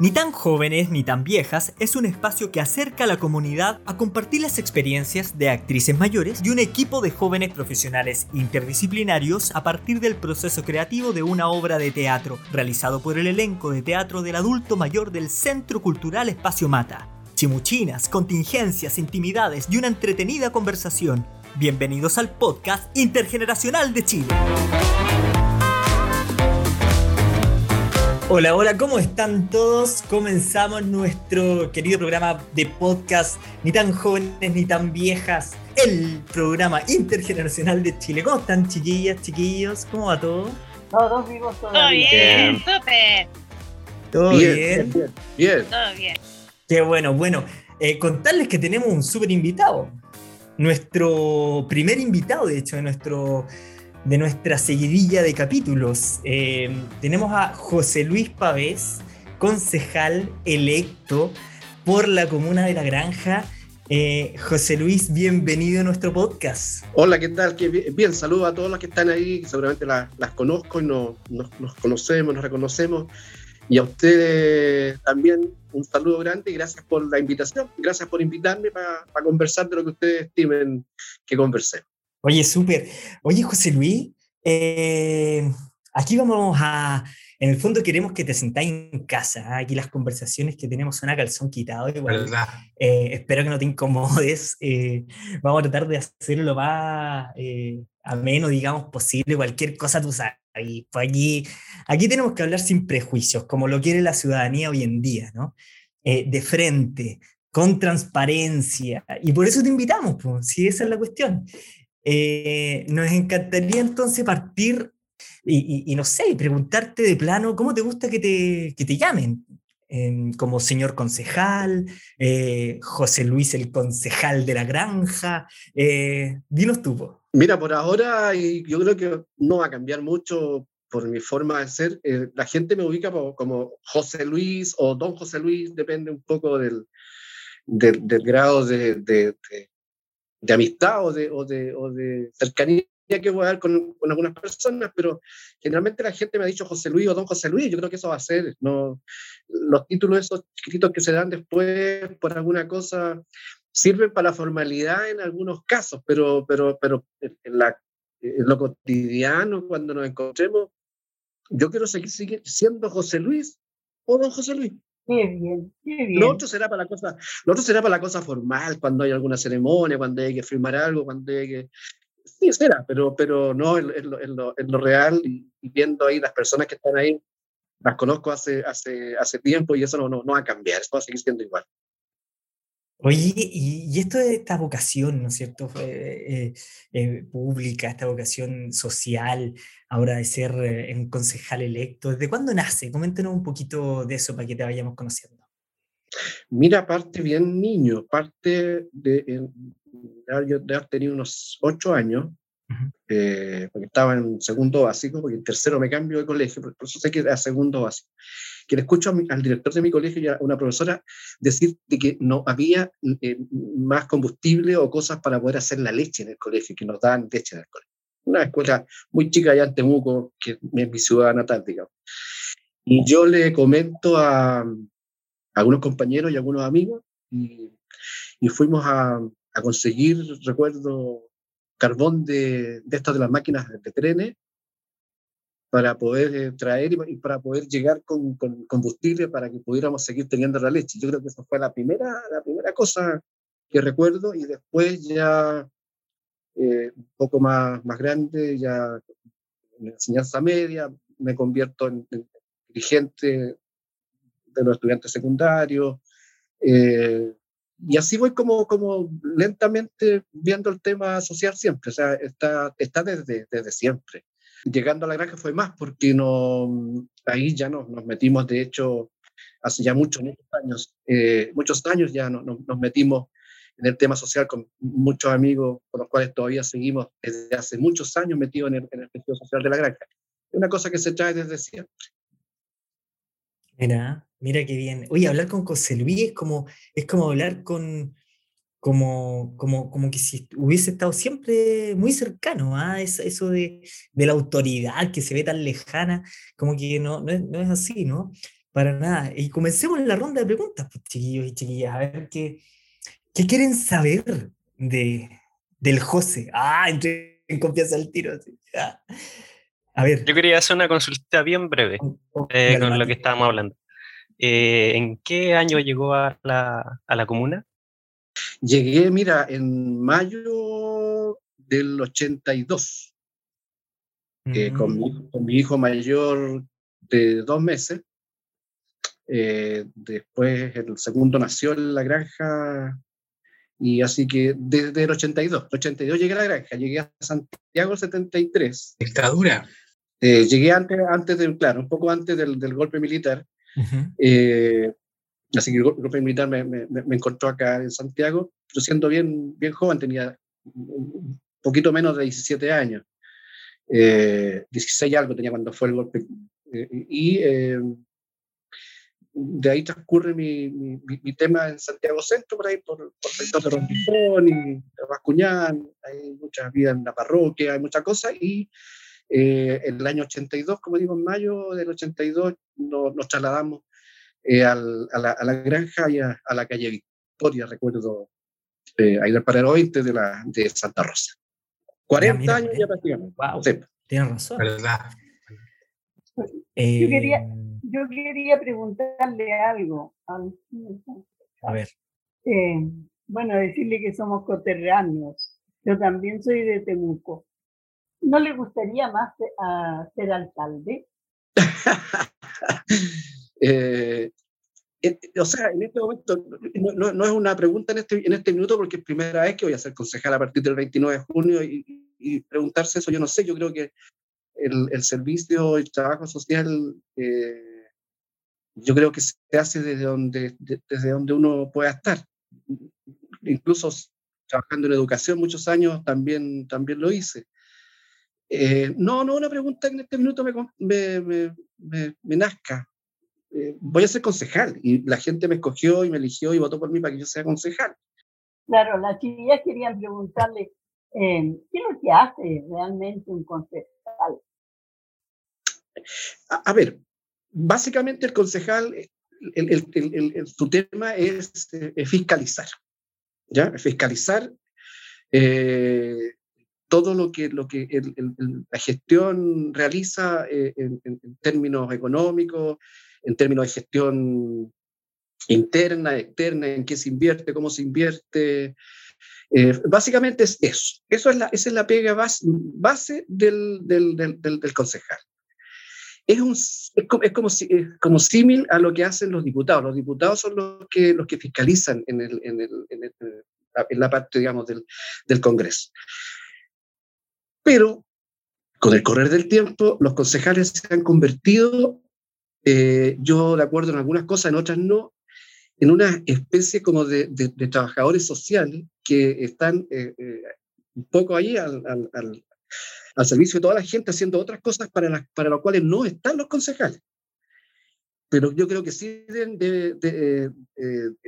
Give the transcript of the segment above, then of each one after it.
Ni tan jóvenes ni tan viejas es un espacio que acerca a la comunidad a compartir las experiencias de actrices mayores y un equipo de jóvenes profesionales interdisciplinarios a partir del proceso creativo de una obra de teatro realizado por el elenco de teatro del adulto mayor del Centro Cultural Espacio Mata. Chimuchinas, contingencias, intimidades y una entretenida conversación. Bienvenidos al podcast intergeneracional de Chile. Hola, hola, ¿cómo están todos? Comenzamos nuestro querido programa de podcast, ni tan jóvenes ni tan viejas, el programa intergeneracional de Chile. ¿Cómo están, chiquillas, chiquillos? ¿Cómo va todo? Todos vivos Todo todavía. bien, súper. ¿Todo bien? bien, bien. Todo bien. Qué bueno, bueno. eh, contarles que tenemos un súper invitado. Nuestro primer invitado, de hecho, de, nuestro, de nuestra seguidilla de capítulos. Eh, tenemos a José Luis Pavés, concejal electo por la comuna de La Granja. Eh, José Luis, bienvenido a nuestro podcast. Hola, ¿qué tal? Qué bien, bien, saludo a todos los que están ahí, seguramente la- las conozco y no- nos, nos conocemos, nos reconocemos. Y a ustedes también un saludo grande y gracias por la invitación. Gracias por invitarme para conversar de lo que ustedes estimen que conversemos. Oye, súper. Oye, José Luis, eh, aquí vamos a, en el fondo queremos que te sentáis en casa. ¿ah? Aquí las conversaciones que tenemos son a calzón quitado. Igual, ¿Verdad? eh, espero que no te incomodes. eh, vamos a tratar de hacerlo lo más eh, ameno, digamos, posible. Cualquier cosa tú sabes. Pues aquí, aquí tenemos que hablar sin prejuicios, como lo quiere la ciudadanía hoy en día, ¿no? Eh, de frente, con transparencia. Y por eso te invitamos, pues, si esa es la cuestión. Eh, nos encantaría entonces partir y, no sé, preguntarte de plano, ¿cómo te gusta que te, que te llamen? Em, como señor concejal, eh, José Luis el concejal de la granja. eh, dinos tú. Mira, por ahora, yo creo que no va a cambiar mucho por mi forma de ser. la gente me ubica como José Luis o Don José Luis, depende un poco del, del, grado de- de amistad o de, o, de, o de cercanía que voy a dar con, con algunas personas, pero generalmente la gente me ha dicho José Luis o Don José Luis. Yo creo que eso va a ser. No, los títulos esos chiquititos que se dan después por alguna cosa sirven para la formalidad en algunos casos, pero, pero, pero en, la, en lo cotidiano, cuando nos encontremos, yo quiero seguir, seguir siendo José Luis o don José Luis. Qué bien, qué bien. Lo otro será para la cosa, lo otro será para la cosa formal, cuando hay alguna ceremonia, cuando hay que firmar algo, cuando hay que... Sí, será, pero, pero no en, en lo, en lo- en lo real y, y viendo ahí las personas que están ahí, las conozco hace, hace, hace tiempo y eso no, no, no va a cambiar, eso va a seguir siendo igual. Oye, y, y esto de esta vocación, ¿no es cierto? Eh, eh, pública, esta vocación social, ahora de ser eh, un concejal electo, ¿desde cuándo nace? Coméntenos un poquito de eso para que te vayamos conociendo. Mira, parte bien niño, parte de, de haber tenido unos ocho años, Ujú. eh, porque estaba en segundo básico, porque en tercero me cambio de colegio, por eso sé que era segundo básico. Que le escucho a mi- al director de mi colegio y a una profesora decir de que no había eh, más combustible o cosas para poder hacer la leche en el colegio, que nos daban leche en el colegio. Una escuela muy chica allá en Temuco, que es mi ciudad natal, digamos. Y yo le comento a, algunos compañeros y algunos amigos y, y fuimos a, a conseguir, recuerdo, carbón de, de estas de las máquinas de, trenes para poder eh, traer y, y para poder llegar con, con combustible para que pudiéramos seguir teniendo la leche. Yo creo que esa fue la primera, la primera cosa que recuerdo y después ya eh, un poco más, más grande, ya en enseñanza media, me convierto en, en dirigente de los estudiantes secundarios. eh, y así voy como, como lentamente viendo el tema social siempre, o sea, está, está desde, desde siempre. Llegando a la granja fue más porque no, ahí ya nos, nos metimos, de hecho, hace ya muchos, muchos años, eh, muchos años ya no- no- nos metimos en el tema social con muchos amigos con los cuales todavía seguimos desde hace muchos años metidos en el, en el tejido social de la granja. Es una cosa que se trae desde siempre. Mira, mira qué bien. Oye, hablar con José Luis es como, es como hablar con, como, como, como que si hubiese estado siempre muy cercano, ¿ah? Es- eso de, de la autoridad que se ve tan lejana, como que no, no es, no es así, ¿no? para nada. Y comencemos la ronda de preguntas, pues, chiquillos y chiquillas, a ver qué, qué quieren saber de, del José. Ah, entré en confianza al tiro. A ver. Yo quería hacer una consulta bien breve eh, con lo que estábamos hablando. Eh, ¿En qué año llegó a la, a la comuna? Llegué, mira, en mayo del 82, mm. con, mi, con, mi, hijo mayor de dos meses. Eh, después el segundo nació en la granja y así que desde el 82, el 82 llegué a la granja, llegué a Santiago el 73. Dictadura. Eh, llegué antes, antes del, claro, un poco antes del, del golpe militar. eh, así que el golpe militar me, me, me, encontró acá en Santiago, yo siendo bien, bien joven, tenía un poquito menos de 17 años. Eh, 16 algo tenía cuando fue el golpe. Eh, y eh, de ahí transcurre mi, mi, mi, tema en Santiago Centro, por ahí, por, por el sector de Rondizón y Rascuñán, hay mucha vida en la parroquia, hay muchas cosas, y eh, en el año 82, como digo, en mayo del 82, nos, nos trasladamos eh, al, a, la, a, la, granja y a, a, la calle Victoria, recuerdo, eh, ahí del paradero oeste de, la, de Santa Rosa. 40 ya, años ya prácticamente. Wow, sí. Tienes razón. ¿Verdad? Eh, yo, quería, yo quería preguntarle algo. A ver. Eh, bueno, decirle que somos coterráneos. Yo también soy de Temuco. ¿No le gustaría más a ser alcalde? eh, o sea, en este momento no, no, es una pregunta en este, en este minuto porque es primera vez que voy a ser concejal a partir del 29 de junio y, preguntarse eso, yo no sé, yo creo que el, el servicio, el trabajo social, eh, yo creo que se hace desde donde, de, desde donde uno pueda estar. Incluso trabajando en educación muchos años también, también lo hice. Eh, no, no, una pregunta que en este minuto me, me, me, nazca. Eh, voy a ser concejal y la gente me escogió y me eligió y votó por mí para que yo sea concejal. Claro, las chiquillas querían preguntarle, eh, ¿qué es lo que hace realmente un concejal? A, a ver, básicamente el concejal, el, el, el, su tema es fiscalizar, ¿ya? Fiscalizar eh, todo lo que, lo que la gestión realiza eh, en, términos económicos, en términos de gestión interna, externa, en qué se invierte, cómo se invierte. Eh, básicamente es eso. eso es la, esa es la pega base, base del, del, del, concejal. Es, un, es como, es como, símil a lo que hacen los diputados. Los diputados son los que, los que fiscalizan en, el, en, el, en, la parte, digamos, del Congreso. Pero con el correr del tiempo, los concejales se han convertido eh, yo de acuerdo en algunas cosas, en otras no, en una especie como de, de, de trabajadores sociales que están eh, eh, un poco ahí al, al, al, al, servicio de toda la gente haciendo otras cosas para las para las cuales no están los concejales. Pero yo creo que sí de, de,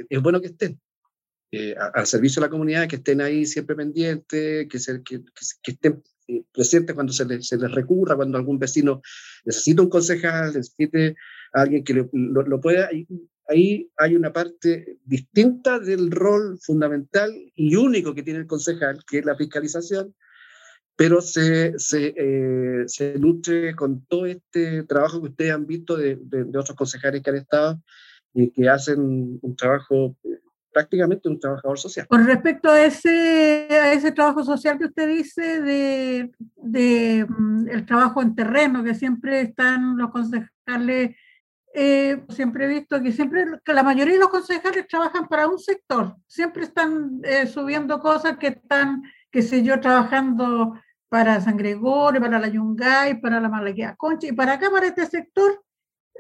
es bueno que estén. al servicio de la comunidad, que estén ahí siempre pendientes, que, que, que, que estén presentes cuando se se les, recurra, cuando algún vecino necesita un concejal, necesite a alguien que lo, lo, lo pueda. Ahí, ahí, hay una parte distinta del rol fundamental y único que tiene el concejal, que es la fiscalización, pero se, se, eh, se nutre con todo este trabajo que ustedes han visto de, de, de otros concejales que han estado y que hacen un trabajo prácticamente un trabajador social. Con respecto a ese, a ese trabajo social que usted dice, de, de mm, el trabajo en terreno, que siempre están los concejales, eh, siempre he visto que siempre la mayoría de los concejales trabajan para un sector, siempre están eh, subiendo cosas que están, qué sé yo, trabajando para San Gregorio, para la Yungay, para la Malaquía Concha, y para acá, para este sector,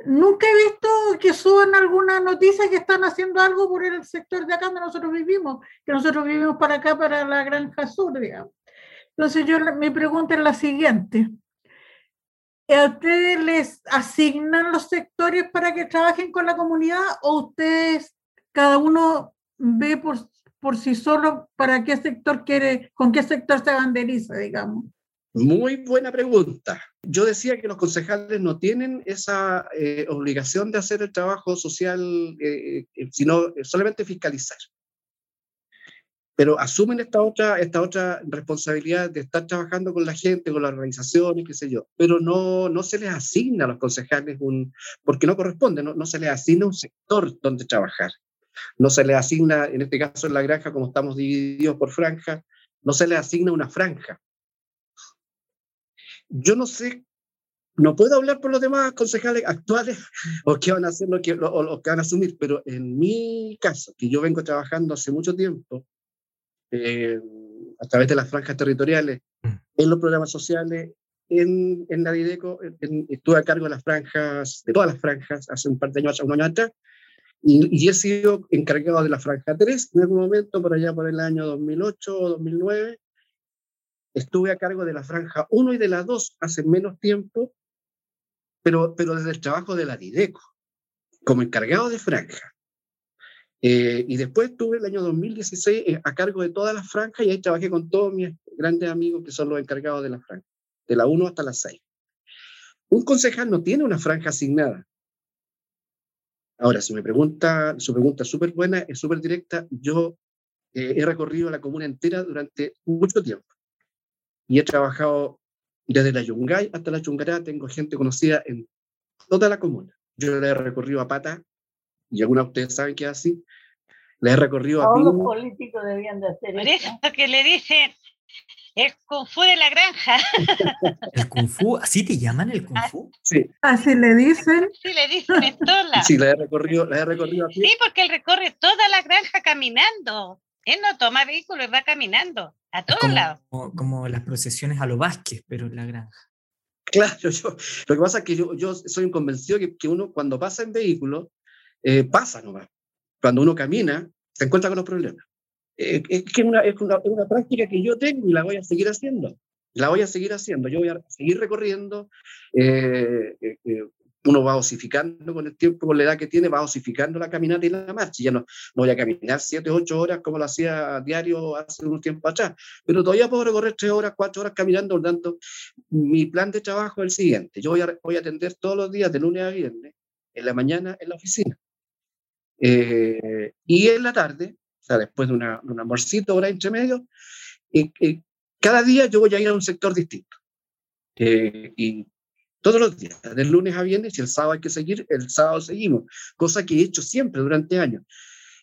nunca he visto que suban alguna noticia que están haciendo algo por el sector de acá donde nosotros vivimos, que nosotros vivimos para acá, para la Granja Sur, digamos. Entonces yo mi pregunta es la siguiente. ¿A ustedes les asignan los sectores para que trabajen con la comunidad o ustedes, cada uno ve por, por sí solo para qué sector quiere, con qué sector se banderiza, digamos? Muy buena pregunta. Yo decía que los concejales no tienen esa eh, obligación de hacer el trabajo social, eh, eh, sino solamente fiscalizar. Pero asumen esta otra, esta otra responsabilidad de estar trabajando con la gente, con las organizaciones, qué sé yo. Pero no, no se les asigna a los concejales un, porque no corresponde, no, no se les asigna un sector donde trabajar. No se les asigna, en este caso en la granja, como estamos divididos por franja, no se les asigna una franja yo no sé, no puedo hablar por los demás concejales actuales o qué van a hacer lo que, o lo que van a asumir, pero en mi caso, que yo vengo trabajando hace mucho tiempo, eh, a través de las franjas territoriales, mm. en los programas sociales, en, en la Dideco, estuve a cargo de las franjas, de todas las franjas, hace un par de años, un año atrás, y, y, he sido encargado de la franja 3 en algún momento, por allá por el año 2008 o 2009, Estuve a cargo de la franja 1 y de la 2 hace menos tiempo, pero, pero desde el trabajo de la Dideco, como encargado de franja. Eh, y después estuve el año 2016 eh, a cargo de todas las franjas y ahí trabajé con todos mis grandes amigos que son los encargados de la franja, de la 1 hasta la 6. Un concejal no tiene una franja asignada. Ahora, si me pregunta, su pregunta es súper buena, es súper directa, yo eh, he recorrido la comuna entera durante mucho tiempo y he trabajado desde la Yungay hasta la Chungará, tengo gente conocida en toda la comuna. Yo la he recorrido a pata, y algunos de ustedes saben que es así. La he recorrido Todos a Todos los políticos debían de hacer Por eso. que le dicen el Kung Fu de la granja. ¿El Kung Fu? ¿Así te llaman el Kung Fu? Sí. Así le dicen. Sí, le dicen en todas Sí, la he recorrido, la he recorrido Sí, porque él recorre toda la granja caminando. Él no toma vehículo, va caminando. A todos lados. Como, las procesiones a lo Vázquez, pero en la granja. Claro, yo, lo que pasa es que yo, yo soy un convencido que, que uno cuando pasa en vehículo, eh, pasa nomás. Cuando uno camina, se encuentra con los problemas. Eh, es que una, es una, una, práctica que yo tengo y la voy a seguir haciendo. La voy a seguir haciendo. Yo voy a seguir recorriendo. Eh, uno va osificando con el tiempo, con la edad que tiene, va osificando la caminata y la marcha. Ya no, voy a caminar siete, ocho horas como lo hacía a diario hace un tiempo atrás, pero todavía puedo recorrer tres horas, cuatro horas caminando, por tanto, mi plan de trabajo es el siguiente. Yo voy a, voy a atender todos los días, de lunes a viernes, en la mañana en la oficina. Eh, y en la tarde, o sea, después de, una, un amorcito, hora entre medio, eh, eh, cada día yo voy a ir a un sector distinto. y todos los días, del lunes a viernes, si el sábado hay que seguir, el sábado seguimos, cosa que he hecho siempre durante años.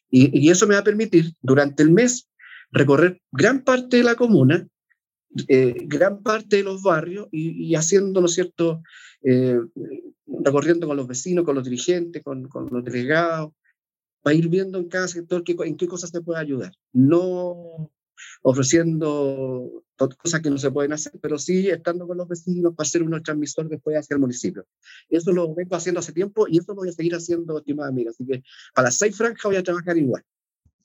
Y, eso me va a permitir, durante el mes, recorrer gran parte de la comuna, eh, gran parte de los barrios y, haciendo, ¿no es cierto?, eh, recorriendo con los vecinos, con los dirigentes, con, con los delegados, para ir viendo en cada sector qué, en qué cosas se puede ayudar. No ofreciendo cosas que no se pueden hacer, pero sí estando con los vecinos para hacer un transmisor después hacia el municipio. Eso lo vengo haciendo hace tiempo y eso lo voy a seguir haciendo, estimada amiga. Así que para las seis franjas voy a trabajar igual.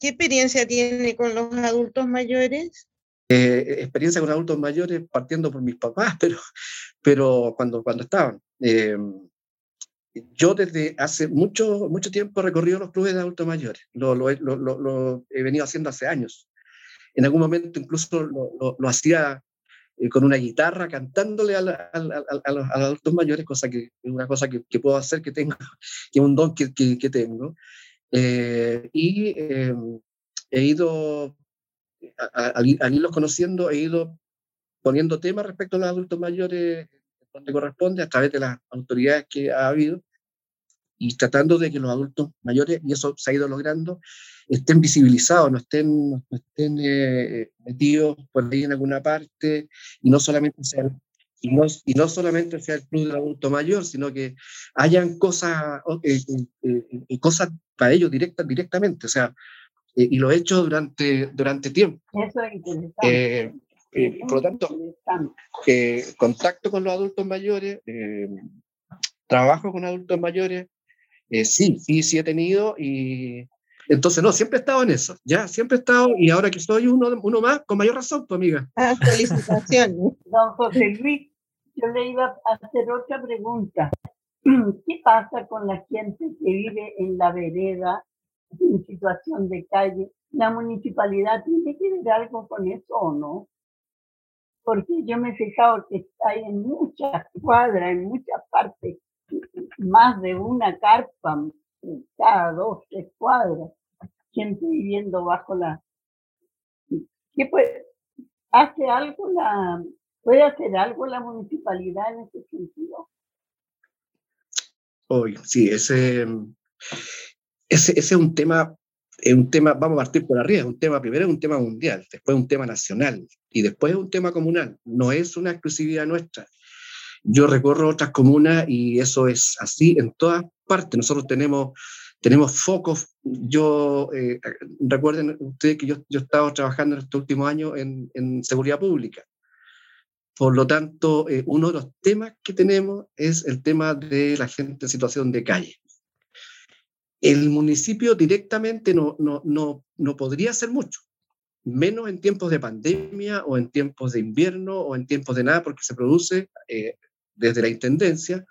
¿Qué experiencia tiene con los adultos mayores? Eh, experiencia con adultos mayores partiendo por mis papás, pero, pero cuando, cuando estaban. Eh, yo desde hace mucho, mucho tiempo he recorrido los clubes de adultos mayores. Lo, lo, lo, lo, he venido haciendo hace años. En algún momento incluso lo, lo, hacía eh, con una guitarra cantándole a, a, los adultos mayores, cosa que es una cosa que, que, puedo hacer, que tengo, que es un don que, que, tengo. Eh, y em, he ido, al irlos conociendo, he ido poniendo temas respecto a los adultos mayores donde corresponde, a través de las autoridades que ha habido, y tratando de que los adultos mayores, y eso se ha ido logrando, estén visibilizados, no estén, no estén eh, metidos por ahí en alguna parte, y no solamente sea y no, y no solamente sea el club del adulto mayor, sino que hayan cosas, eh, eh, cosas para ellos directa, directamente, o sea, y lo he hecho durante, durante tiempo. Eso es interesante. por lo tanto, contacto con los adultos mayores, trabajo con adultos mayores, eh, sí, sí, sí he tenido y entonces no, siempre he estado en eso, ya, siempre he estado y ahora que soy uno, uno más, con mayor razón, tu amiga. Ah, felicitaciones. Don José Luis, yo le iba a hacer otra pregunta. ¿Qué pasa con la gente que vive en la vereda en situación de calle? ¿La municipalidad tiene que ver algo con eso o no? porque yo me he fijado que hay en muchas cuadras, en muchas partes, más de una carpa, cada dos, tres cuadras, gente viviendo bajo la... ¿Qué puede, hace algo la, puede hacer algo la municipalidad en ese sentido? Hoy, sí, ese, ese, ese es un tema es un tema, vamos a partir por arriba, es un tema, primero es un tema mundial, después un tema nacional y después es un tema comunal, no es una exclusividad nuestra. Yo recorro otras comunas y eso es así en todas partes. Nosotros tenemos, tenemos focos. Yo, eh, recuerden ustedes que yo, yo he estado trabajando en estos últimos años en, en seguridad pública. Por lo tanto, eh, uno de los temas que tenemos es el tema de la gente en situación de calle. El municipio directamente no, no, no, no podría hacer mucho, menos en tiempos de pandemia o en tiempos de invierno o en tiempos de nada, porque se produce eh, desde la Intendencia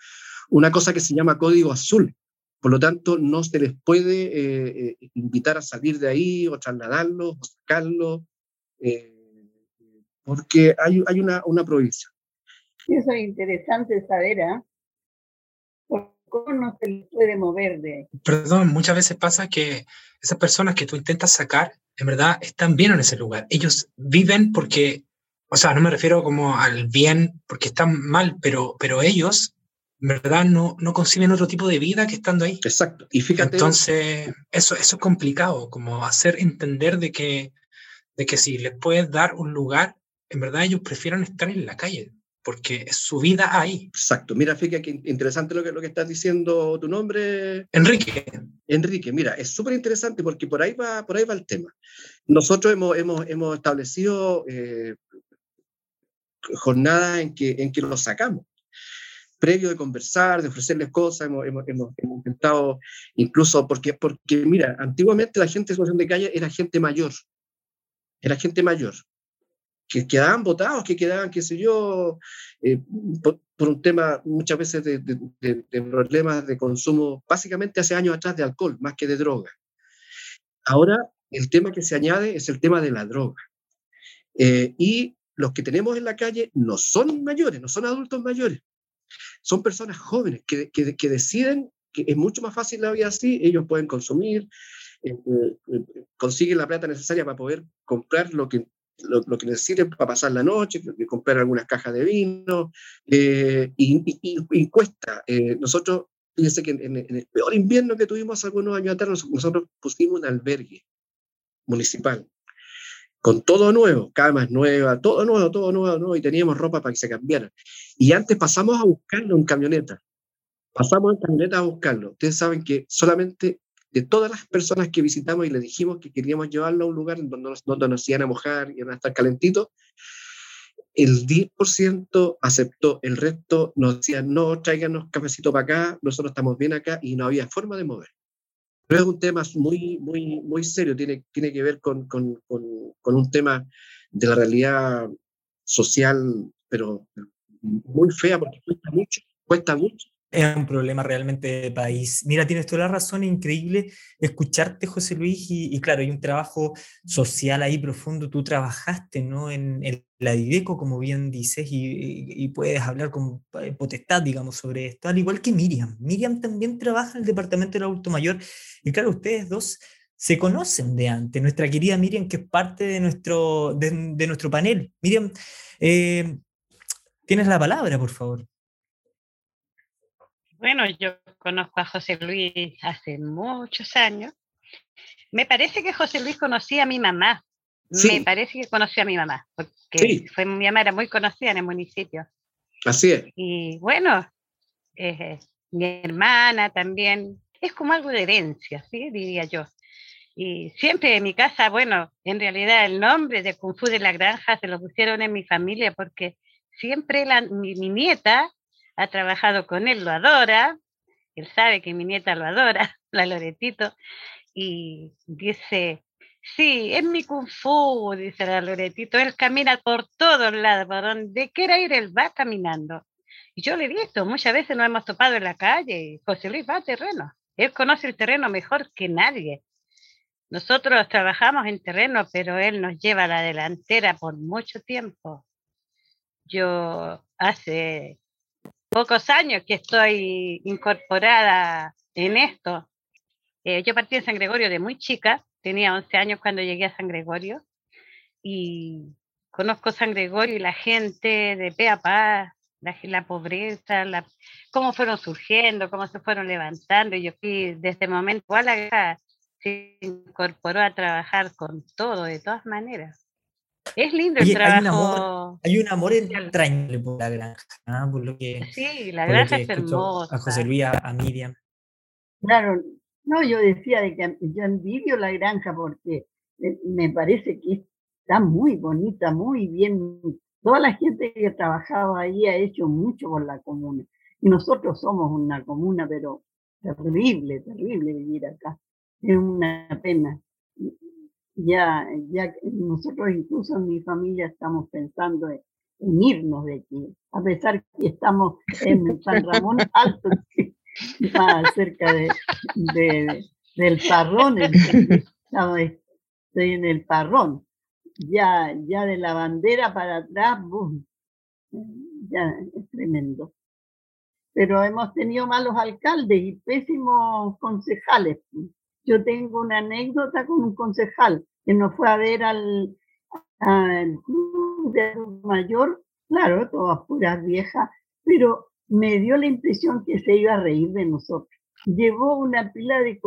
una cosa que se llama código azul. Por lo tanto, no se les puede eh, eh, invitar a salir de ahí o trasladarlos o sacarlos, porque hay, hay una, una prohibición. Eso es interesante saber, ¿eh? ¿Cómo no se les puede mover de Perdón, muchas veces pasa que esas personas que tú intentas sacar, en verdad, están bien en ese lugar. Ellos viven porque, o sea, no me refiero como al bien porque están mal, pero, pero ellos, en verdad, no, no conciben otro tipo de vida que estando ahí. Exacto. Y fíjate. Entonces, eso, eso es complicado, como hacer entender de que, de que si les puedes dar un lugar, en verdad ellos prefieren estar en la calle porque es su vida ahí. Exacto. Mira, fíjate que interesante lo que, lo que estás diciendo tu nombre. Enrique. Enrique, mira, es súper interesante porque por ahí, va, por ahí va el tema. Nosotros hemos, hemos, hemos establecido eh, jornadas en que, en que los sacamos. Previo de conversar, de ofrecerles cosas, hemos, hemos, hemos, intentado, incluso porque, porque, mira, antiguamente la gente en situación de calle era gente mayor. Era gente mayor que quedaban votados, que quedaban, qué sé yo, eh, por, un tema muchas veces de, de, problemas de consumo, básicamente hace años atrás de alcohol, más que de droga. Ahora el tema que se añade es el tema de la droga. Eh, y los que tenemos en la calle no son mayores, no son adultos mayores, son personas jóvenes que, que, que deciden que es mucho más fácil la vida así, ellos pueden consumir, eh, consiguen la plata necesaria para poder comprar lo que lo, que necesiten para pasar la noche, comprar algunas cajas de vino, eh, y, cuesta. Eh, nosotros, fíjense que en, el peor invierno que tuvimos algunos años atrás, nosotros pusimos un albergue municipal, con todo nuevo, camas nuevas, todo nuevo, todo nuevo, nuevo, y teníamos ropa para que se cambiara. Y antes pasamos a buscarlo en camioneta. Pasamos en camioneta a buscarlo. Ustedes saben que solamente de todas las personas que visitamos y le dijimos que queríamos llevarlo a un lugar donde nos, donde nos iban a mojar y iban a estar calentitos, el 10% aceptó, el resto nos decía, no, tráiganos cafecito para acá, nosotros estamos bien acá y no había forma de mover. Pero es un tema muy, muy, muy serio, tiene, tiene que ver con, con, con, con un tema de la realidad social, pero muy fea porque cuesta mucho, cuesta mucho es un problema realmente de país. Mira, tienes toda la razón, increíble escucharte, José Luis, y, claro, hay un trabajo social ahí profundo. Tú trabajaste ¿no? en, la Dideco, como bien dices, y, puedes hablar con eh, potestad, digamos, sobre esto, al igual que Miriam. Miriam también trabaja en el Departamento del Adulto Mayor, y claro, ustedes dos se conocen de antes. Nuestra querida Miriam, que es parte de nuestro, de, nuestro panel. Miriam, eh, tienes la palabra, por favor. Bueno, yo conozco a José Luis hace muchos años. Me parece que José Luis conocía a mi mamá. Me parece que conocía a mi mamá, porque fue, mi mamá era muy conocida en el municipio. Así es. Y bueno, eh, mi hermana también, es como algo de herencia, ¿sí? diría yo. Y siempre en mi casa, bueno, en realidad el nombre de Kung Fu de la Granja se lo pusieron en mi familia porque siempre la, mi, mi nieta ha trabajado con él, lo adora, él sabe que mi nieta lo adora, la Loretito, y dice, sí, es mi kung fu, dice la Loretito, él camina por todos lados, por donde quiera ir, él va caminando. Y yo le he visto, muchas veces nos hemos topado en la calle, José Luis va a terreno, él conoce el terreno mejor que nadie. Nosotros trabajamos en terreno, pero él nos lleva a la delantera por mucho tiempo. Yo hace pocos años que estoy incorporada en esto. Eh, yo partí de San Gregorio de muy chica, tenía 11 años cuando llegué a San Gregorio y conozco San Gregorio y la gente de pe a pa, la, pobreza, cómo fueron surgiendo, cómo se fueron levantando. Y yo fui desde el momento a la se incorporó a trabajar con todo, de todas maneras. Es lindo el trabajo. Hay un amor, entrañable por la granja, ¿ah? por lo que. Sí, la granja es hermosa. A José Luis, a, Miriam. Claro, no, yo decía de que yo envidio la granja porque eh, me parece que está muy bonita, muy bien. Toda la gente que trabajaba ahí ha hecho mucho por la comuna. Y nosotros somos una comuna, pero terrible, terrible vivir acá. Es una pena ya, ya nosotros incluso en mi familia estamos pensando en, irnos de aquí, a pesar que estamos en San Ramón Alto, más cerca de, del parrón, estoy en el parrón, ya, ya de la bandera para atrás, ya es tremendo. Pero hemos tenido malos alcaldes y pésimos concejales. Yo tengo una anécdota con un concejal que nos fue a ver al, club de mayor, claro, todas puras viejas, pero me dio la impresión que se iba a reír de nosotros. Llevó una pila de,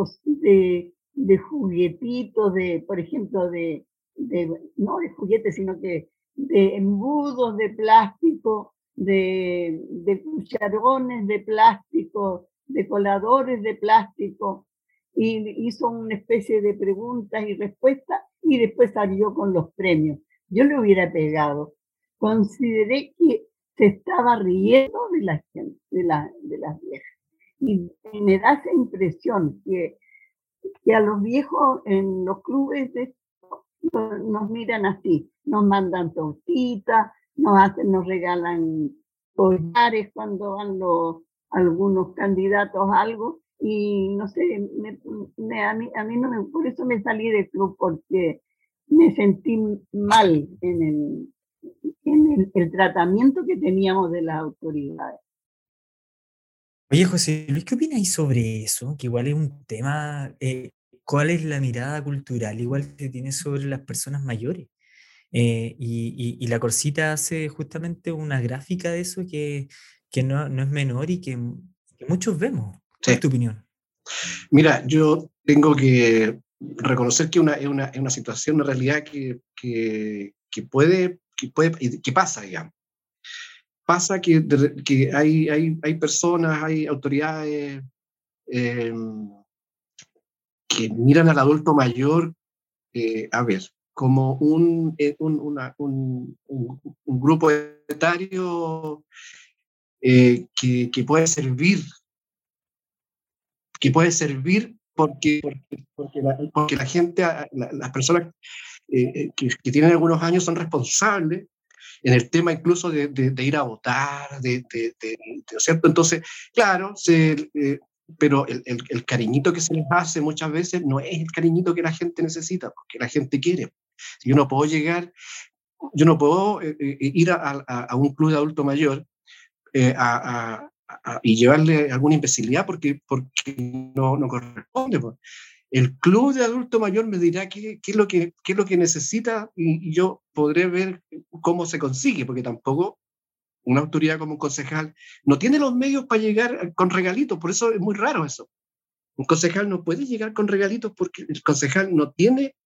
de, juguetitos, de, por ejemplo, de, de, no de juguetes, sino que de embudos de plástico, de, de cucharones de plástico, de coladores de plástico, y hizo una especie de preguntas y respuestas y después salió con los premios. Yo le hubiera pegado. Consideré que se estaba riendo de de, de las viejas. Y, me da esa impresión que, que a los viejos en los clubes nos miran así, nos mandan tortitas, nos hacen, nos regalan collares cuando van los, algunos candidatos a algo, y no sé, me, a, mí, a mí no me, por eso me salí del club, porque me sentí mal en el, en el, tratamiento que teníamos de las autoridades. Oye, José Luis, ¿qué opináis sobre eso? Que igual es un tema, eh, ¿cuál es la mirada cultural igual que tiene sobre las personas mayores? Eh, y, y, la Corsita hace justamente una gráfica de eso que, que no, no, es menor y que, que muchos vemos. ¿Cuál es tu opinión? Mira, yo tengo que reconocer que una, es, una, es una situación, una realidad que, que, que, puede, que, puede, que pasa, digamos. Pasa que, que hay, hay, hay personas, hay autoridades em, que miran al adulto mayor, eh, a ver, como un, eh, un, una, un, un, grupo etario eh, que, que, puede servir que puede servir porque, porque, la, porque la, gente, las personas eh, eh, que, que, tienen algunos años son responsables en el tema incluso de, de, ir a votar, de, ¿cierto? Entonces, claro, se, eh, pero el, el, cariñito que se les hace muchas veces no es el cariñito que la gente necesita, porque la gente quiere. Yo no puedo llegar, yo no puedo ir a, a, a, un club de adulto mayor a, y llevarle alguna imbecilidad porque, porque no, no corresponde. El club de adulto mayor me dirá qué, qué es, lo que, qué es lo que necesita y, yo podré ver cómo se consigue, porque tampoco una autoridad como un concejal no tiene los medios para llegar con regalitos, por eso es muy raro eso. Un concejal no puede llegar con regalitos porque el concejal no tiene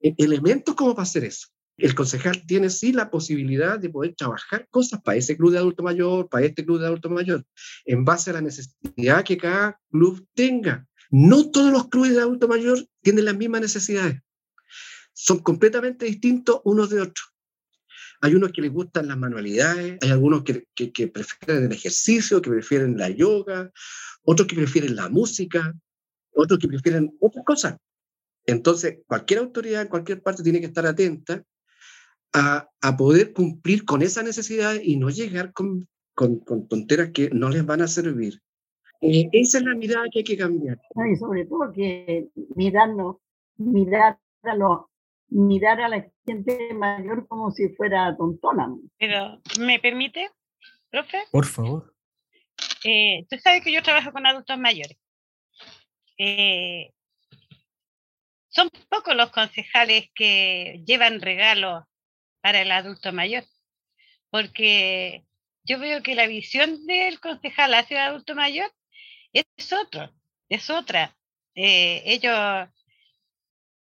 eh, elementos como para hacer eso el concejal tiene sí la posibilidad de poder trabajar cosas para ese club de adulto mayor, para este club de adulto mayor, en base a la necesidad que cada club tenga. No todos los clubes de adulto mayor tienen las mismas necesidades. Son completamente distintos unos de otros. Hay unos que les gustan las manualidades, hay algunos que, prefieren el ejercicio, que prefieren la yoga, otros que prefieren la música, otros que prefieren otras cosas. Entonces, cualquier autoridad en cualquier parte tiene que estar atenta a, poder cumplir con esa necesidad y no llegar con, con, tonteras que no les van a servir. Eh, esa es la mirada que hay que cambiar. Y sobre todo que mirarnos, mirar a los, mirar a la gente mayor como si fuera tontona. Pero, ¿me permite, profe? Por favor. Eh, tú sabes que yo trabajo con adultos mayores. Eh, son pocos los concejales que llevan regalos para el adulto mayor, porque yo veo que la visión del concejal hacia el adulto mayor es otro, es otra. Eh, ellos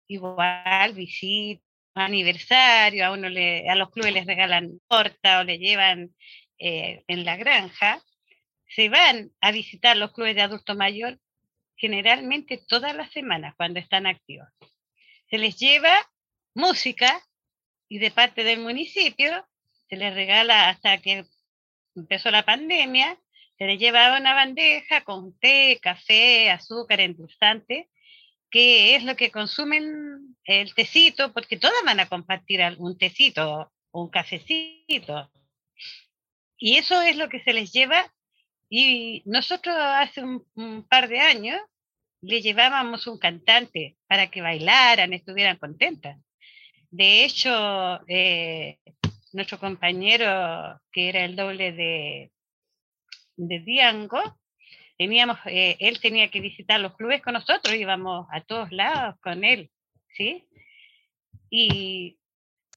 igual visitan aniversario, a uno le, a los clubes les regalan torta o le llevan eh, en la granja, se van a visitar los clubes de adulto mayor generalmente todas las semanas cuando están activos. Se les lleva música y de parte del municipio se les regala hasta que empezó la pandemia, se les llevaba una bandeja con té, café, azúcar, endulzante, que es lo que consumen el tecito, porque todas van a compartir un tecito o un cafecito. Y eso es lo que se les lleva. Y nosotros hace un, par de años le llevábamos un cantante para que bailaran, estuvieran contentas. De hecho, eh, nuestro compañero, que era el doble de, de Diango, teníamos, eh, él tenía que visitar los clubes con nosotros, íbamos a todos lados con él, ¿sí? Y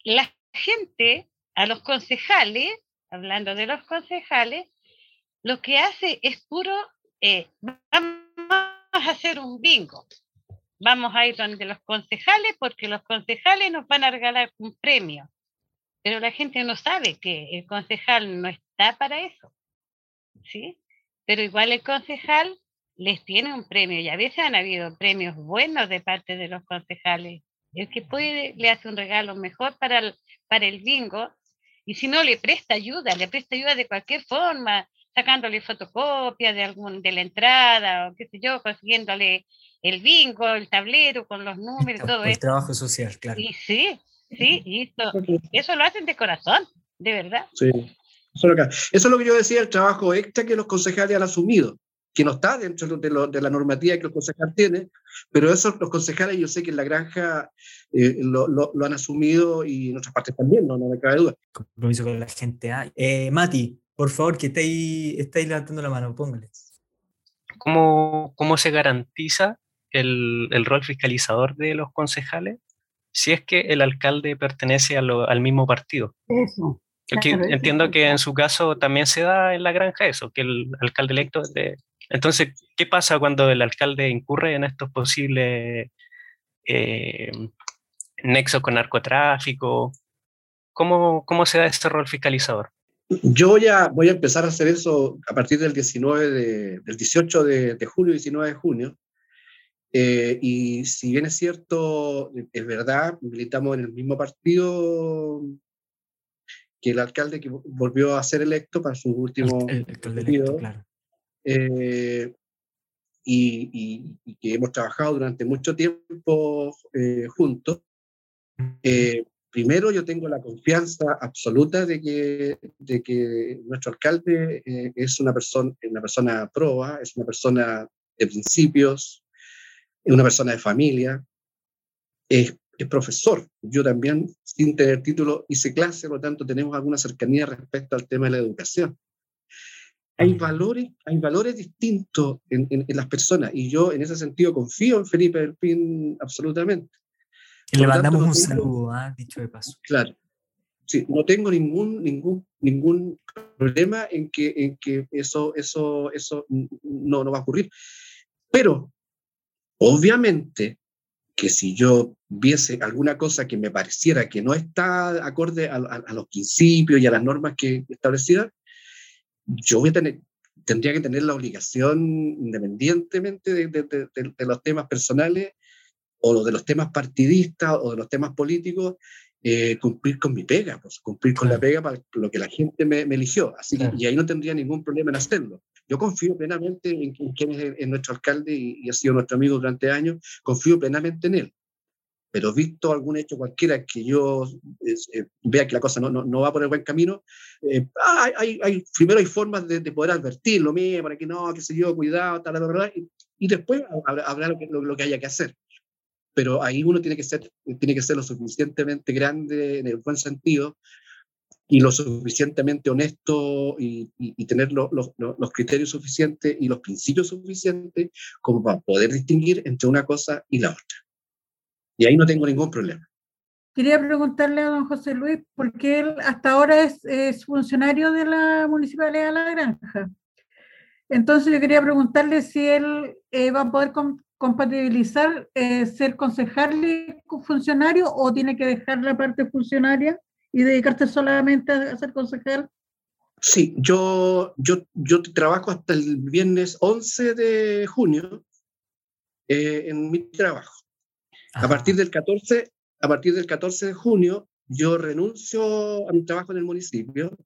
la gente, a los concejales, hablando de los concejales, lo que hace es puro, eh, vamos a hacer un bingo. Vamos a ir donde los concejales porque los concejales nos van a regalar un premio. Pero la gente no sabe que el concejal no está para eso. ¿Sí? Pero igual el concejal les tiene un premio y a veces han habido premios buenos de parte de los concejales. El que puede le hace un regalo mejor para el, para el bingo y si no le presta ayuda, le presta ayuda de cualquier forma, sacándole fotocopia de algún de la entrada o qué sé yo, consiguiéndole el bingo, el tablero con los números, todo el eso. trabajo social, claro. Y sí, sí, y esto, eso lo hacen de corazón, de verdad. Sí. Eso es, lo que, yo decía, el trabajo extra que los concejales han asumido, que no está dentro de, de la normativa que los concejales tienen, pero eso los concejales yo sé que en la granja eh, lo, lo, han asumido y en otras partes también, no, no me cabe duda. Compromiso con la gente hay. Eh, Mati, por favor, que estáis, estáis levantando la mano, póngale. ¿Cómo, cómo se garantiza el, el, rol fiscalizador de los concejales si es que el alcalde pertenece a lo, al mismo partido? Eso entiendo que en su caso también se da en la granja eso, que el alcalde electo de... Entonces, ¿qué pasa cuando el alcalde incurre en estos posibles eh, nexos con narcotráfico? ¿Cómo, ¿Cómo se da ese rol fiscalizador? Yo ya voy a empezar a hacer eso a partir del 19 de, del 18 de, de julio, 19 de junio. Eh, y si bien es cierto, es verdad, militamos en el mismo partido que el alcalde que volvió a ser electo para su último periodo, eh, y, que hemos trabajado durante mucho tiempo eh, juntos. Eh, primero, yo tengo la confianza absoluta de que, de que nuestro alcalde es una persona, una persona proba, es una persona de principios, es una persona de familia, es es profesor. Yo también, sin tener título, hice clase, por lo tanto tenemos alguna cercanía respecto al tema de la educación. Hay valores, hay valores distintos en, en, las personas y yo en ese sentido confío en Felipe del Pin absolutamente. Y le mandamos un saludo, ¿ah? dicho de paso. Claro. Sí, no tengo ningún, ningún, ningún problema en que, en que eso, eso, eso no, no va a ocurrir. Pero, obviamente, que si yo viese alguna cosa que me pareciera que no está acorde a, los principios y a las normas que establecidas, yo voy a tener, tendría que tener la obligación, independientemente de, de, los temas personales o de los temas partidistas o de los temas políticos, eh, cumplir con mi pega, pues, cumplir con la pega para lo que la gente me, eligió. Así y ahí no tendría ningún problema en hacerlo. Yo confío plenamente en, quien es, nuestro alcalde y, ha sido nuestro amigo durante años, confío plenamente en él. Pero visto algún hecho cualquiera que yo eh, vea que la cosa no, no, va por el buen camino, eh, hay, hay, primero hay formas de, poder advertirlo, mire, para que no, qué sé yo, cuidado, tal, tal, tal, y, y después habrá, lo, que, lo, que haya que hacer. Pero ahí uno tiene que ser, tiene que ser lo suficientemente grande en el buen sentido y lo suficientemente honesto y, tener los criterios suficientes y los principios suficientes como para poder distinguir entre una cosa y la otra. Y ahí no tengo ningún problema. Quería preguntarle a don José Luis, porque él hasta ahora es, es funcionario de la Municipalidad de La Granja. Entonces yo quería preguntarle si él eh, va a poder compatibilizar eh, ser concejal y funcionario o tiene que dejar la parte funcionaria y dedicarse solamente a ser concejal? Sí, yo, yo, yo trabajo hasta el viernes 11 de junio eh, en mi trabajo. A partir, del 14, a partir del 14 de junio, yo renuncio a mi trabajo en el municipio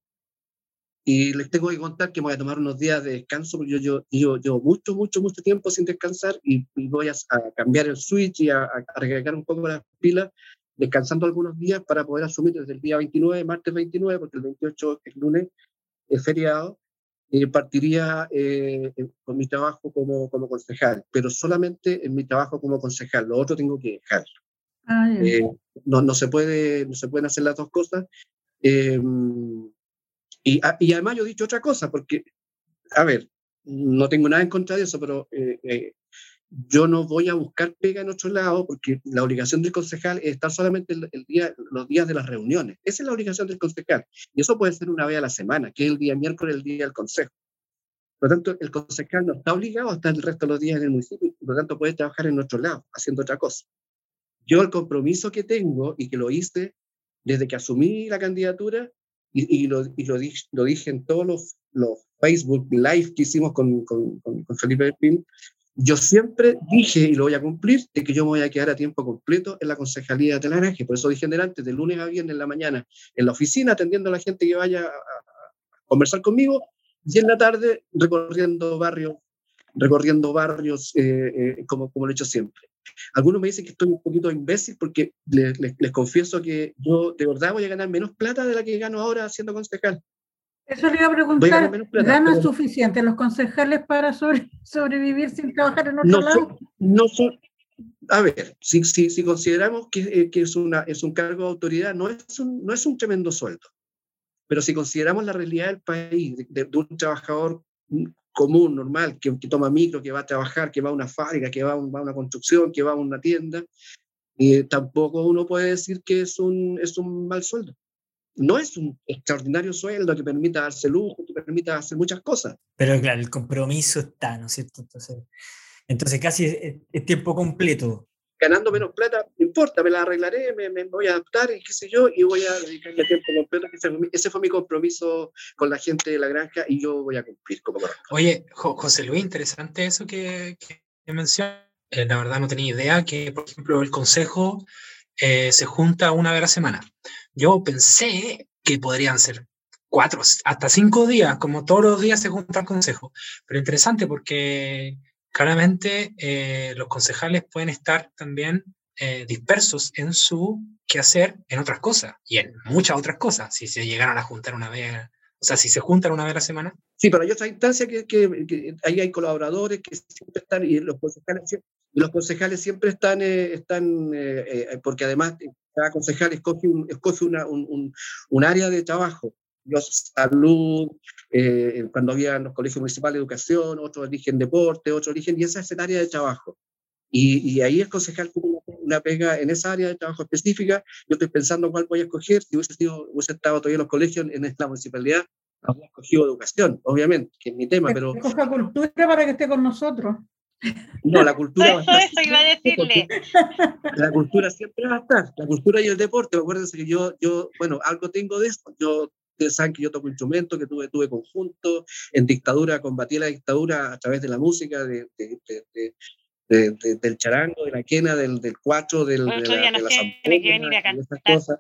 y les tengo que contar que voy a tomar unos días de descanso, porque yo, yo, yo, mucho, mucho, mucho tiempo sin descansar y, voy a, cambiar el switch y a, a, recargar un poco las pilas descansando algunos días para poder asumir desde el día 29, martes 29, porque el 28 es lunes, es feriado, y partiría eh, con mi trabajo como, como concejal, pero solamente en mi trabajo como concejal, lo otro tengo que dejar. Ah, eh, no, no, se puede, no se pueden hacer las dos cosas. Eh, y, y, además yo he dicho otra cosa, porque, a ver, no tengo nada en contra de eso, pero yo no voy a buscar pega en otro lado porque la obligación del concejal es estar solamente el, día, los días de las reuniones. Esa es la obligación del concejal. Y eso puede ser una vez a la semana, que es el día miércoles, el día del consejo. Por lo tanto, el concejal no está obligado a estar el resto de los días en el municipio por lo tanto puede trabajar en otro lado, haciendo otra cosa. Yo el compromiso que tengo y que lo hice desde que asumí la candidatura y, y, lo, y lo, dije, lo, dije, en todos los, los, Facebook Live que hicimos con, con, con, con Felipe Pim, yo siempre dije, y lo voy a cumplir, de que yo me voy a quedar a tiempo completo en la concejalía de Telaraje. Por eso dije delante, de lunes a viernes en la mañana, en la oficina, atendiendo a la gente que vaya a, conversar conmigo, y en la tarde recorriendo barrios, recorriendo barrios eh, eh, como, como lo he hecho siempre. Algunos me dicen que estoy un poquito imbécil porque les, les, confieso que yo de verdad voy a ganar menos plata de la que gano ahora siendo concejal. Eso le iba a preguntar, ¿ganan suficiente los concejales para sobrevivir sin trabajar en otro no lado? no son, a ver, si, si, si consideramos que, eh, que, es, una, es un cargo de autoridad, no es un, no es un tremendo sueldo. Pero si consideramos la realidad del país, de, un trabajador común, normal, que, que, toma micro, que va a trabajar, que va a una fábrica, que va a, una construcción, que va a una tienda, eh, tampoco uno puede decir que es un, es un mal sueldo no es un extraordinario sueldo que permita darse lujo, que permita hacer muchas cosas. Pero claro, el compromiso está, ¿no es cierto? Entonces, casi es, tiempo completo. Ganando menos plata, no importa, me la arreglaré, me, voy a adaptar y qué sé yo, y voy a dedicarle tiempo completo. Ese fue, mi compromiso con la gente de la granja y yo voy a cumplir como Oye, José Luis, interesante eso que, que mencionas. Eh, la verdad no tenía idea que, por ejemplo, el consejo eh, se junta una vez a la semana. Yo pensé que podrían ser cuatro, hasta cinco días, como todos los días se junta el consejo. Pero interesante porque claramente eh, los concejales pueden estar también eh, dispersos en su quehacer en otras cosas y en muchas otras cosas, si se llegaran a juntar una vez, o sea, si se juntan una vez a la semana. Sí, pero hay otra instancia que, que, ahí hay colaboradores que siempre están y los concejales los concejales siempre están, eh, están porque además cada concejal escoge un, escoge una, un, un, área de trabajo. Yo salud, cuando había en los colegios municipales de educación, otros eligen deporte, otros eligen, y esa es el área de trabajo. Y, y ahí el concejal tiene una pega en esa área de trabajo específica. Yo estoy pensando cuál voy a escoger. Si hubiese, sido, hubiese estado todavía en los colegios, en la municipalidad, habría escogido educación, obviamente, que es mi tema, pero... Escoja cultura para que esté con nosotros. No, la cultura. Eso, eso iba a decirle. La cultura siempre va a estar. La cultura y el deporte. Acuérdense que yo, yo, bueno, algo tengo de esto. Yo, ustedes saben que yo toco instrumentos, que tuve, tuve conjunto. En dictadura, combatí la dictadura a través de la música, de, de, de, del charango, de la quena, del, del cuatro, del, de la, de la cosas.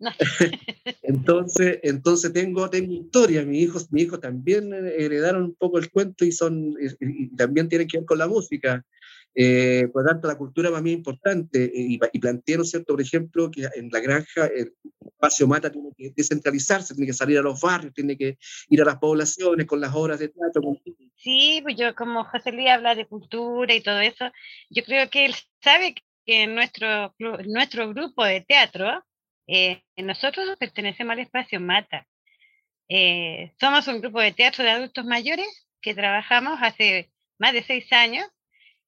entonces, entonces tengo, tengo historia. Mis hijos, mi hijo también heredaron un poco el cuento y, son, y, también tienen que ver con la música. Eh, por lo tanto, la cultura para mí es importante eh, y, y planteé, ¿no cierto?, por ejemplo, que en la granja el espacio mata tiene que descentralizarse, tiene que salir a los barrios, tiene que ir a las poblaciones con las obras de teatro. Sí, pues yo como José Luis habla de cultura y todo eso, yo creo que él sabe que en nuestro, nuestro grupo de teatro, eh, nosotros pertenecemos al espacio Mata. Eh, somos un grupo de teatro de adultos mayores que trabajamos hace más de seis años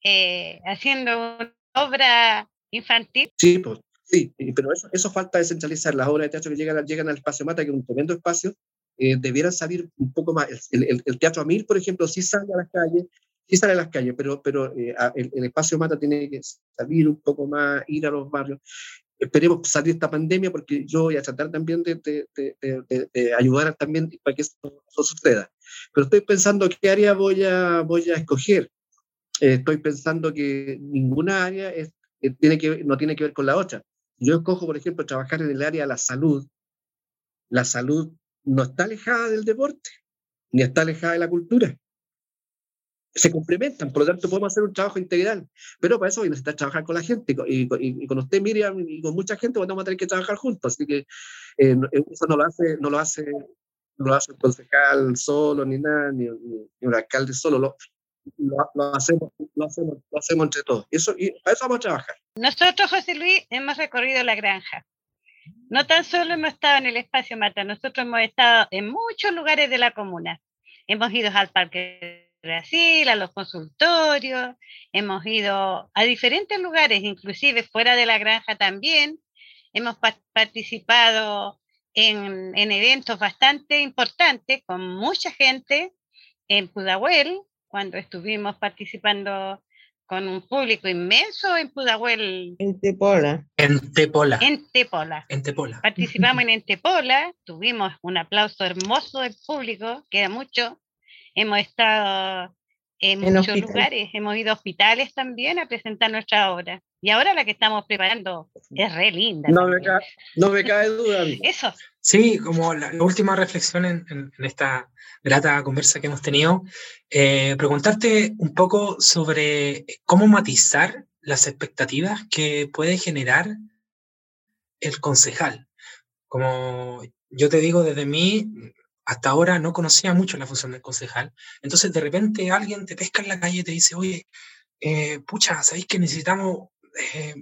eh, haciendo una obra infantil. Sí, pues, sí, pero eso, eso falta descentralizar. Las obras de teatro que llegan, llegan al espacio Mata, que es un tremendo espacio, eh, debieran salir un poco más. El, el, Teatro Amir, por ejemplo, sí sale a las calles, sí sale a las calles, pero, pero eh, el, espacio Mata tiene que salir un poco más, ir a los barrios. Esperemos salir de esta pandemia porque yo voy a tratar también de, de, de, ayudar también para que esto, suceda. Pero estoy pensando qué área voy a, voy a escoger. Eh, estoy pensando que ninguna área es, tiene que, no tiene que ver con la otra. Yo escojo, por ejemplo, trabajar en el área de la salud. La salud no está alejada del deporte, ni está alejada de la cultura. Se complementan, por lo tanto podemos hacer un trabajo integral, pero para eso necesita trabajar con la gente y, con usted, Miriam, y con mucha gente vamos a tener que trabajar juntos, así que eh, eh, eso no lo hace, no lo hace, no lo hace el concejal solo, ni nada, ni, un alcalde solo, lo, lo, hacemos, lo, hacemos, lo hacemos entre todos. Eso, y para eso vamos a trabajar. Nosotros, José Luis, hemos recorrido la granja. No tan solo hemos estado en el espacio Mata, nosotros hemos estado en muchos lugares de la comuna. Hemos ido al Parque Brasil, a los consultorios, hemos ido a diferentes lugares, inclusive fuera de la granja también. Hemos participado en, en, eventos bastante importantes con mucha gente en Pudahuel, cuando estuvimos participando con un público inmenso en Pudahuel. En Tepola. En Tepola. En Tepola. En Tepola. Participamos en Tepola, tuvimos un aplauso hermoso del público, queda mucho. Hemos estado en, muchos lugares, hemos ido a hospitales también a presentar nuestra obra. Y ahora la que estamos preparando es re linda. No, me cae, no me cae, duda. Eso. Sí, como la, última reflexión en, en, esta grata conversa que hemos tenido, eh, preguntarte un poco sobre cómo matizar las expectativas que puede generar el concejal. Como yo te digo, desde mí, hasta ahora no conocía mucho la función del concejal. Entonces, de repente alguien te pesca en la calle y te dice, oye, eh, pucha, ¿sabéis que necesitamos eh,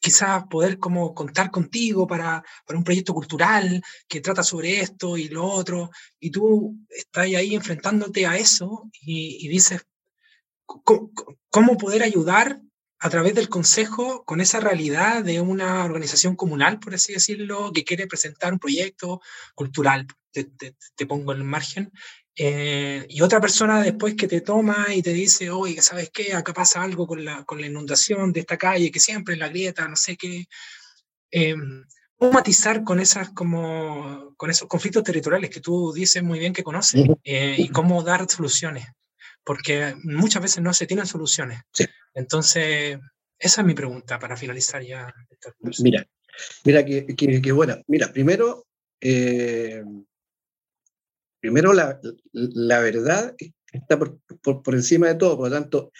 quizás poder como contar contigo para, para, un proyecto cultural que trata sobre esto y lo otro, y tú estás ahí enfrentándote a eso y, dices, ¿cómo, poder ayudar a través del consejo con esa realidad de una organización comunal, por así decirlo, que quiere presentar un proyecto cultural? Te, te pongo en el margen, eh, y otra persona después que te toma y te dice, oye, ¿sabes qué? Acá pasa algo con la, con la inundación de esta calle, que siempre es la grieta, no sé qué. Eh, ¿Cómo matizar con, esas, como, con esos conflictos territoriales que tú dices muy bien que conoces? Eh, y cómo dar soluciones, porque muchas veces no se tienen soluciones. Entonces, esa es mi pregunta para finalizar ya. mira, mira, que, que, que buena. Mira, primero, eh, primero la, la verdad está por, por, encima de todo, por lo tanto,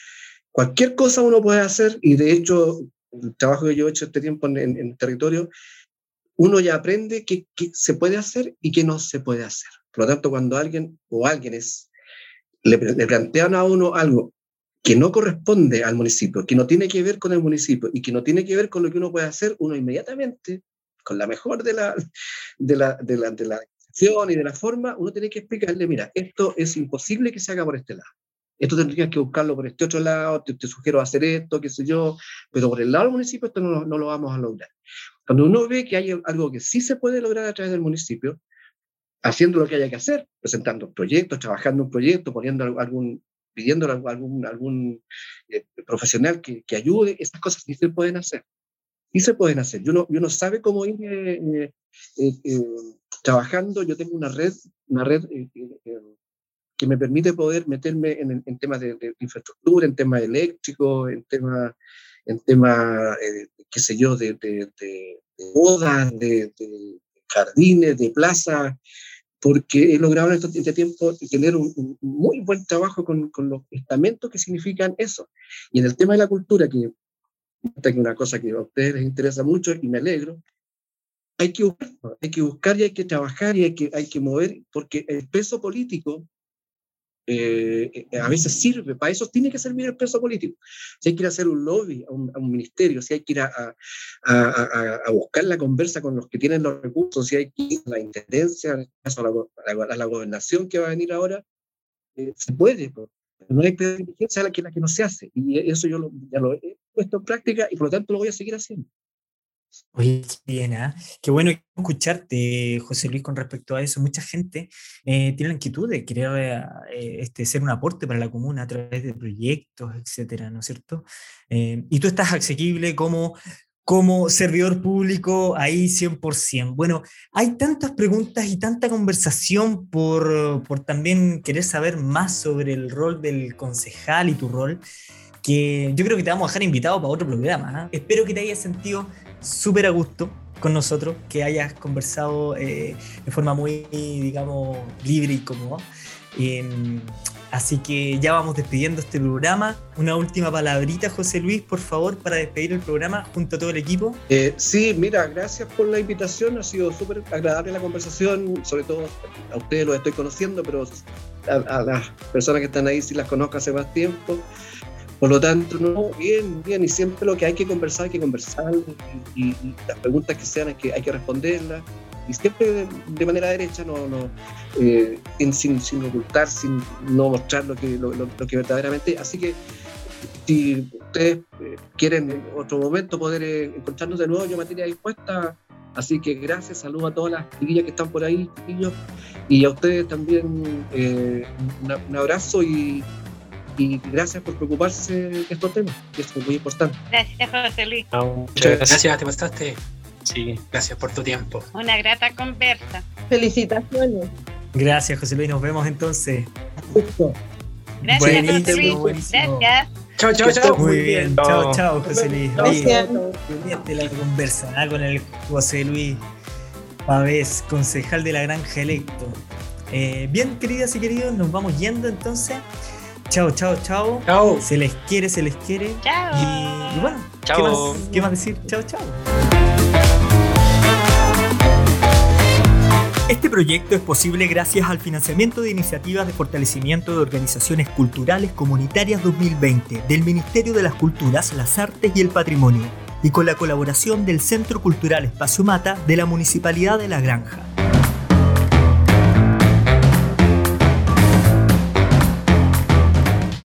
cualquier cosa uno puede hacer y de hecho el trabajo que yo he hecho este tiempo en, el territorio, uno ya aprende qué, se puede hacer y qué no se puede hacer. Por lo tanto, cuando alguien o alguien es, le, le plantean a uno algo que no corresponde al municipio, que no tiene que ver con el municipio y que no tiene que ver con lo que uno puede hacer, uno inmediatamente, con la mejor de la, de la, de la, de la y de la forma, uno tiene que explicarle, mira, esto es imposible que se haga por este lado. Esto tendrías que buscarlo por este otro lado, te, sugiero hacer esto, qué sé yo, pero por el lado del municipio esto no, no, lo vamos a lograr. Cuando uno ve que hay algo que sí se puede lograr a través del municipio, haciendo lo que haya que hacer, presentando proyectos, trabajando un proyecto, poniendo algún, pidiendo algún, algún eh, profesional que, que, ayude, estas cosas sí se pueden hacer. Sí se pueden hacer. Y uno, uno sabe cómo ir eh, eh, trabajando, yo tengo una red, una red que me permite poder meterme en, temas de, infraestructura, en temas eléctricos, en temas, en tema, qué sé yo, de, de bodas, de, jardines, de plazas, porque he logrado en este, tiempo tener un, muy buen trabajo con, con, los estamentos que significan eso. Y en el tema de la cultura, que es una cosa que a ustedes les interesa mucho y me alegro, hay que buscar, hay que buscar y hay que trabajar y hay que, hay que mover, porque el peso político, eh, a veces sirve, para eso tiene que servir el peso político. Si hay que ir a hacer un lobby a un, ministerio, si hay que ir a, a, buscar la conversa con los que tienen los recursos, si hay que ir a la intendencia, a la, a la gobernación que va a venir ahora, eh, se puede, no hay diligencia la que, la que no se hace. Y eso yo ya lo he puesto en práctica y por lo tanto lo voy a seguir haciendo. Oye, qué bien, ¿eh? qué bueno escucharte, José Luis, con respecto a eso. Mucha gente eh, tiene la inquietud de querer eh, este, ser un aporte para la comuna a través de proyectos, etcétera, ¿no es cierto? Eh, y tú estás asequible como, como servidor público ahí 100%. Bueno, hay tantas preguntas y tanta conversación por, por también querer saber más sobre el rol del concejal y tu rol que yo creo que te vamos a dejar invitado para otro programa. Espero que te hayas sentido súper a gusto con nosotros, que hayas conversado eh, de forma muy, digamos, libre y cómoda. Em, así que ya vamos despidiendo este programa. Una última palabrita, José Luis, por favor, para despedir el programa junto a todo el equipo. Eh, sí, mira, gracias por la invitación. Ha sido súper agradable la conversación. Sobre todo a ustedes los estoy conociendo, pero a, las personas que están ahí sí las conozco hace más tiempo. Por lo tanto, no, bien, bien, y siempre lo que hay que conversar, hay que conversar, y, las preguntas que sean hay que, hay que responderlas, y siempre de, manera derecha, no, no, eh, sin, sin, ocultar, sin no mostrar lo que, lo, que verdaderamente. Así que si ustedes eh, quieren en otro momento poder eh, encontrarnos de nuevo, yo me tenía dispuesta. Así que gracias, saludos a todas las chiquillas que están por ahí, chiquillos, y a ustedes también un abrazo y y gracias por preocuparse de estos temas, que es muy importante. Gracias, José Luis. muchas gracias, te bastaste. Sí, gracias por tu tiempo. Una grata conversa. Felicitaciones. Gracias, José Luis. Nos vemos entonces. Gracias, José Luis. Gracias. Chao, chao, chao. Muy bien. Chao, chao, José Luis. Oye, la conversa con el José Luis Pavés, concejal de la Granja Electo. Eh, bien, queridas y queridos, nos vamos yendo entonces. Chao, chao, chao. Chao. Se les quiere, se les quiere. Chao. Y, bueno, ¿qué más, ¿qué más decir? Chao, chao. Este proyecto es posible gracias al financiamiento de iniciativas de fortalecimiento de organizaciones culturales comunitarias 2020 del Ministerio de las Culturas, las Artes y el Patrimonio y con la colaboración del Centro Cultural Espacio Mata de la Municipalidad de La Granja.